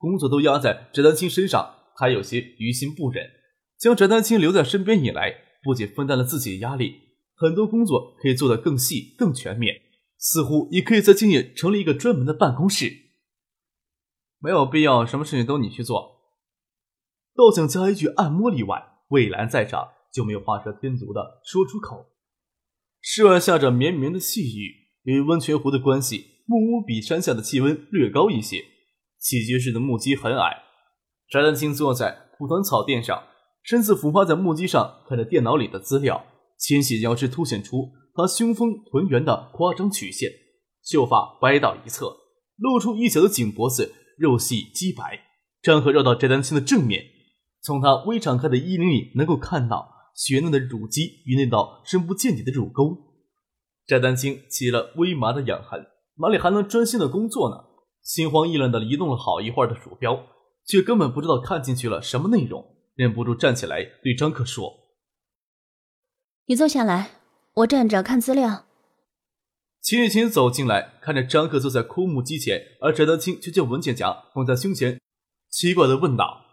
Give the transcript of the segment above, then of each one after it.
工作都压在翟丹青身上，还有些于心不忍。将翟丹青留在身边以来，不仅分担了自己的压力，很多工作可以做得更细、更全面，似乎也可以在京野成立一个专门的办公室。没有必要什么事情都你去做。倒想加一句按摩里外，魏兰在场就没有画蛇添足的说出口。室外下着绵绵的细雨，与温泉湖的关系，木屋比山下的气温略高一些。起居室的木屐很矮，翟丹青坐在蒲团草垫上，身子俯趴在木屐上，看着电脑里的资料，纤细腰肢凸显出他胸丰臀圆的夸张曲线，秀发歪到一侧，露出一小的颈脖子，肉细肌白。张合绕到翟丹青的正面，从他微敞开的衣领里能够看到雪嫩的乳肌与那道深不见底的乳沟。翟丹青起了微麻的痒痕，哪里还能专心的工作呢？心慌意乱地移动了好一会儿的鼠标，却根本不知道看进去了什么内容，忍不住站起来对张克说：“你坐下来，我站着看资料。”秦雨晴走进来，看着张克坐在枯木机前，而翟丹青却将文件夹放在胸前，奇怪地问道：“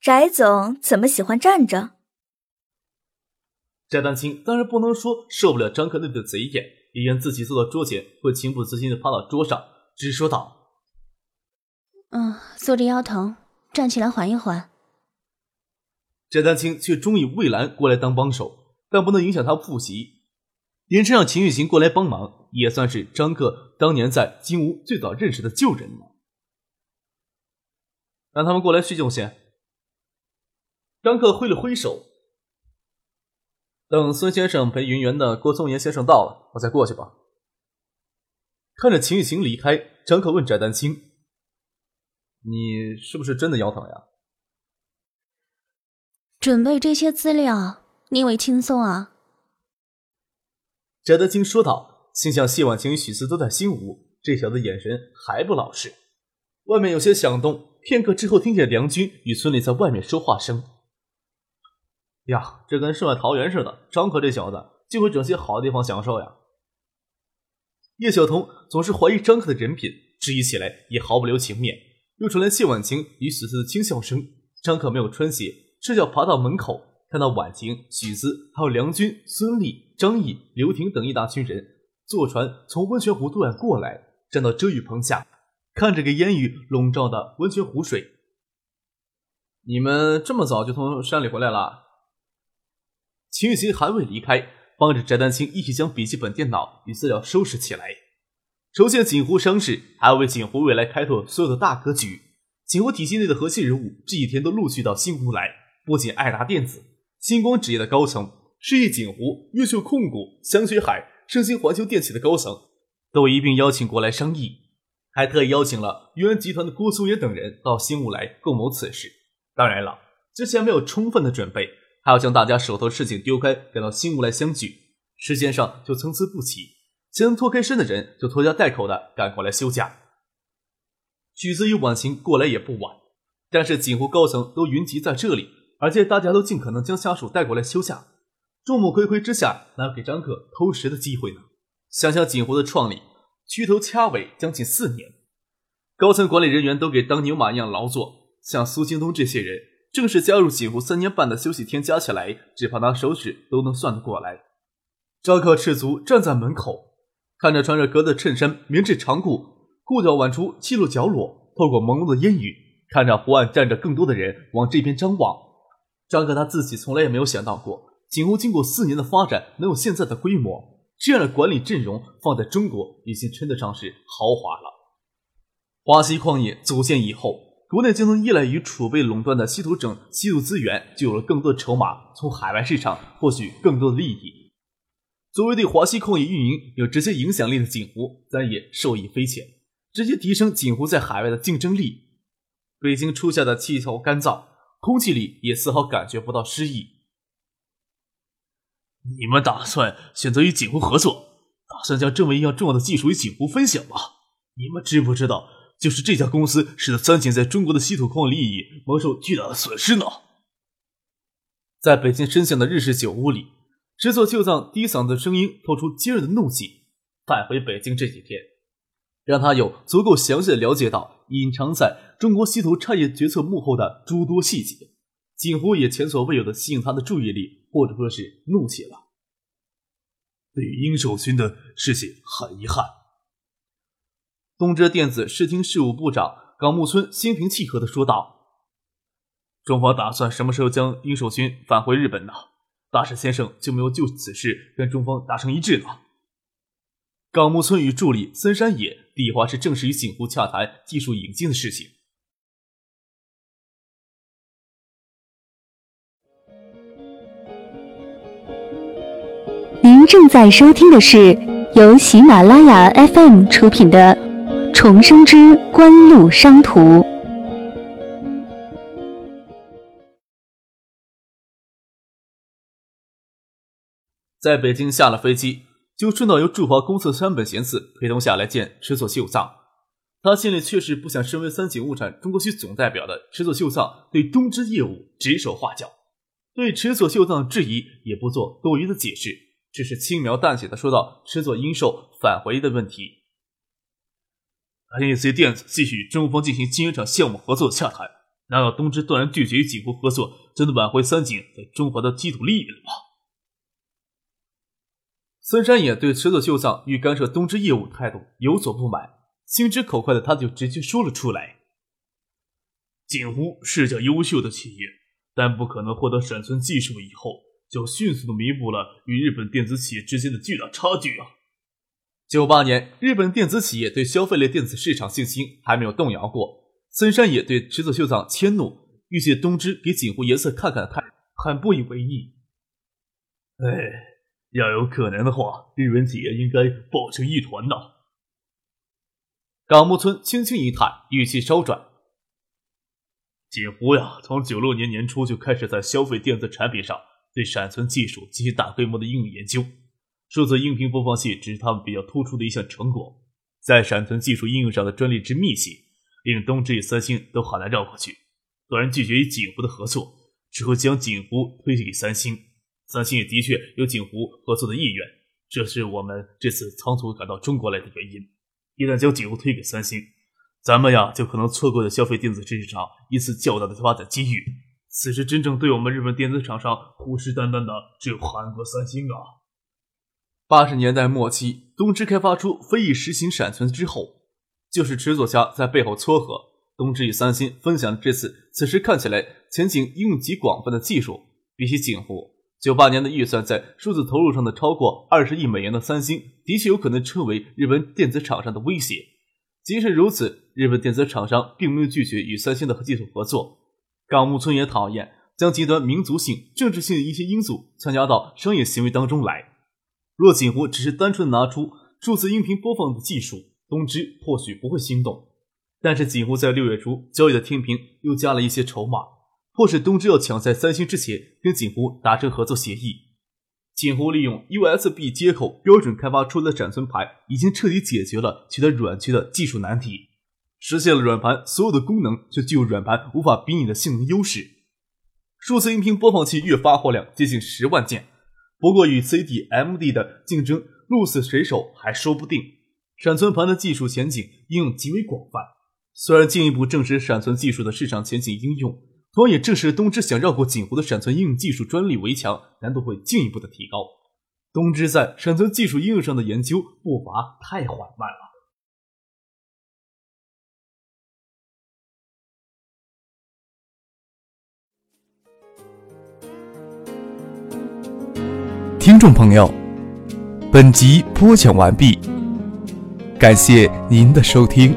翟总怎么喜欢站着？”翟丹青当然不能说受不了张克那对贼眼，以言自己坐到桌前会情不自禁地趴到桌上。直说道：“嗯，坐着腰疼，站起来缓一缓。”翟丹青却中意魏兰过来当帮手，但不能影响他复习。连这让秦雨晴过来帮忙，也算是张克当年在金屋最早认识的旧人了。让他们过来叙旧先。张克挥了挥手，等孙先生陪云元的郭松岩先生到了，我再过去吧。看着秦雨晴离开，张可问翟丹青：“你是不是真的腰疼呀？”准备这些资料，你以为轻松啊？翟丹青说道，心想谢婉晴与许思都在新屋，这小子眼神还不老实。外面有些响动，片刻之后，听见梁军与孙俪在外面说话声。呀，这跟世外桃源似的，张可这小子就会整些好地方享受呀。叶晓彤总是怀疑张克的人品，质疑起来也毫不留情面。又传来谢婉晴与许思的轻笑声。张克没有穿鞋，赤脚爬到门口，看到婉晴、许思还有梁军、孙俪、张毅、刘婷等一大群人坐船从温泉湖对岸过来，站到遮雨棚下，看着给烟雨笼罩的温泉湖水。你们这么早就从山里回来了？秦雨晴还未离开。帮着翟丹青一起将笔记本电脑与资料收拾起来。筹建锦湖商事，还要为锦湖未来开拓所有的大格局。锦湖体系内的核心人物这几天都陆续到新湖来，不仅爱达电子、星光纸业的高层，世纪锦湖、优秀控股、香雪海、盛兴环球电器的高层都一并邀请过来商议，还特意邀请了云安集团的郭松岩等人到新湖来共谋此事。当然了，之前没有充分的准备。还要将大家手头事情丢开，赶到新屋来相聚，时间上就参差不齐。想脱开身的人就拖家带口的赶过来休假。许子与婉晴过来也不晚，但是锦湖高层都云集在这里，而且大家都尽可能将下属带过来休假。众目睽睽之下，哪有给张克偷食的机会呢？想想锦湖的创立，屈头掐尾将近四年，高层管理人员都给当牛马一样劳作，像苏京东这些人。正式加入锦湖三年半的休息天加起来，只怕拿手指都能算得过来。扎克赤足站在门口，看着穿着格子衬衫、棉质长裤，裤脚挽出七露脚裸，透过朦胧的烟雨，看着湖岸站着更多的人往这边张望。扎克他自己从来也没有想到过，锦湖经过四年的发展能有现在的规模，这样的管理阵容放在中国已经称得上是豪华了。华西矿业组建以后。国内就能依赖于储备垄断的稀土整稀土资源，就有了更多的筹码，从海外市场获取更多的利益。作为对华西矿业运营有直接影响力的锦湖，咱也受益匪浅，直接提升锦湖在海外的竞争力。北京初夏的气候干燥，空气里也丝毫感觉不到诗意。你们打算选择与锦湖合作，打算将这么一样重要的技术与锦湖分享吗？你们知不知道，就是这家公司使得三井在中国的稀土矿利益蒙受巨大的损失呢？在北京深巷的日式酒屋里，池佐秀藏低嗓子的声音透出尖锐的怒气。返回北京这几天，让他有足够详细的了解到隐藏在中国稀土产业决策幕后的诸多细节。几乎也前所未有的吸引他的注意力，或者说是怒气了。对于殷守勋的事情，很遗憾。东芝电子视听事务部长冈木村心平气和地说道：“中方打算什么时候将殷守勋返回日本呢？大使先生就没有就此事跟中方达成一致呢？”冈木村与助理森山野底话是正式与锦湖洽谈技术引进的事情。您正在收听的是由喜马拉雅 FM 出品的《重生之官路商途》。在北京下了飞机。就顺道由驻华公司山本贤次陪同下来见池佐秀藏，他心里确实不想身为三井物产中国区总代表的池佐秀藏对东芝业务指手画脚，对池佐秀藏的质疑也不做多余的解释，只是轻描淡写的说到池佐英寿返回的问题。NEC 电子继续与中方进行晶圆厂项目合作洽谈，难道东芝断然拒绝与锦湖合作，就能挽回三井在中华的基础利益了吗？森山也对池佐秀藏欲干涉东芝业务态度有所不满，心直口快的他就直接说了出来：“锦湖是家优秀的企业，但不可能获得闪存技术以后就迅速的弥补了与日本电子企业之间的巨大差距啊！”九八年，日本电子企业对消费类电子市场信心还没有动摇过。森山也对池子秀藏迁怒，欲借东芝给锦湖颜色看看的态度很不以为意。哎。要有可能的话，日本企业应该抱成一团呐。冈木村轻轻一叹，语气稍转：“锦湖呀，从九六年年初就开始在消费电子产品上对闪存技术进行大规模的应用研究。数字音频播放器只是他们比较突出的一项成果。在闪存技术应用上的专利之密集，令东芝与三星都很难绕过去。断然拒绝与锦湖的合作，只会将锦湖推荐给三星。”三星也的确有锦湖合作的意愿，这是我们这次仓促赶到中国来的原因。一旦将锦湖推给三星，咱们呀就可能错过了消费电子市场一次较大的发展机遇。此时真正对我们日本电子厂商虎视眈眈的只有韩国三星啊！八十年代末期，东芝开发出飞翼实行闪存之后，就是池佐家在背后撮合，东芝与三星分享这次此时看起来前景应用极广泛的技术，比起锦湖。九八年的预算在数字投入上的超过二十亿美元的三星，的确有可能成为日本电子厂商的威胁。即使如此，日本电子厂商并没有拒绝与三星的技术合作。冈木村也讨厌将极端民族性、政治性的一些因素参加到商业行为当中来。若锦湖只是单纯拿出数字音频播放的技术，东芝或许不会心动。但是锦湖在六月初交易的天平又加了一些筹码。迫使东芝要抢在三星之前跟锦湖达成合作协议。锦湖利用 USB 接口标准开发出的闪存盘，已经彻底解决了取得软驱的技术难题，实现了软盘所有的功能却具有软盘无法比拟的性能优势。数字音频播放器月发货量接近十万件，不过与 CD-MD 的竞争鹿死谁手还说不定。闪存盘的技术前景应用极为广泛，虽然进一步证实闪存技术的市场前景应用。同样也证实东芝想绕过锦湖的闪存应用技术专利围墙，难度会进一步的提高。东芝在闪存技术应用上的研究步伐太缓慢了。听众朋友，本集播讲完毕，感谢您的收听。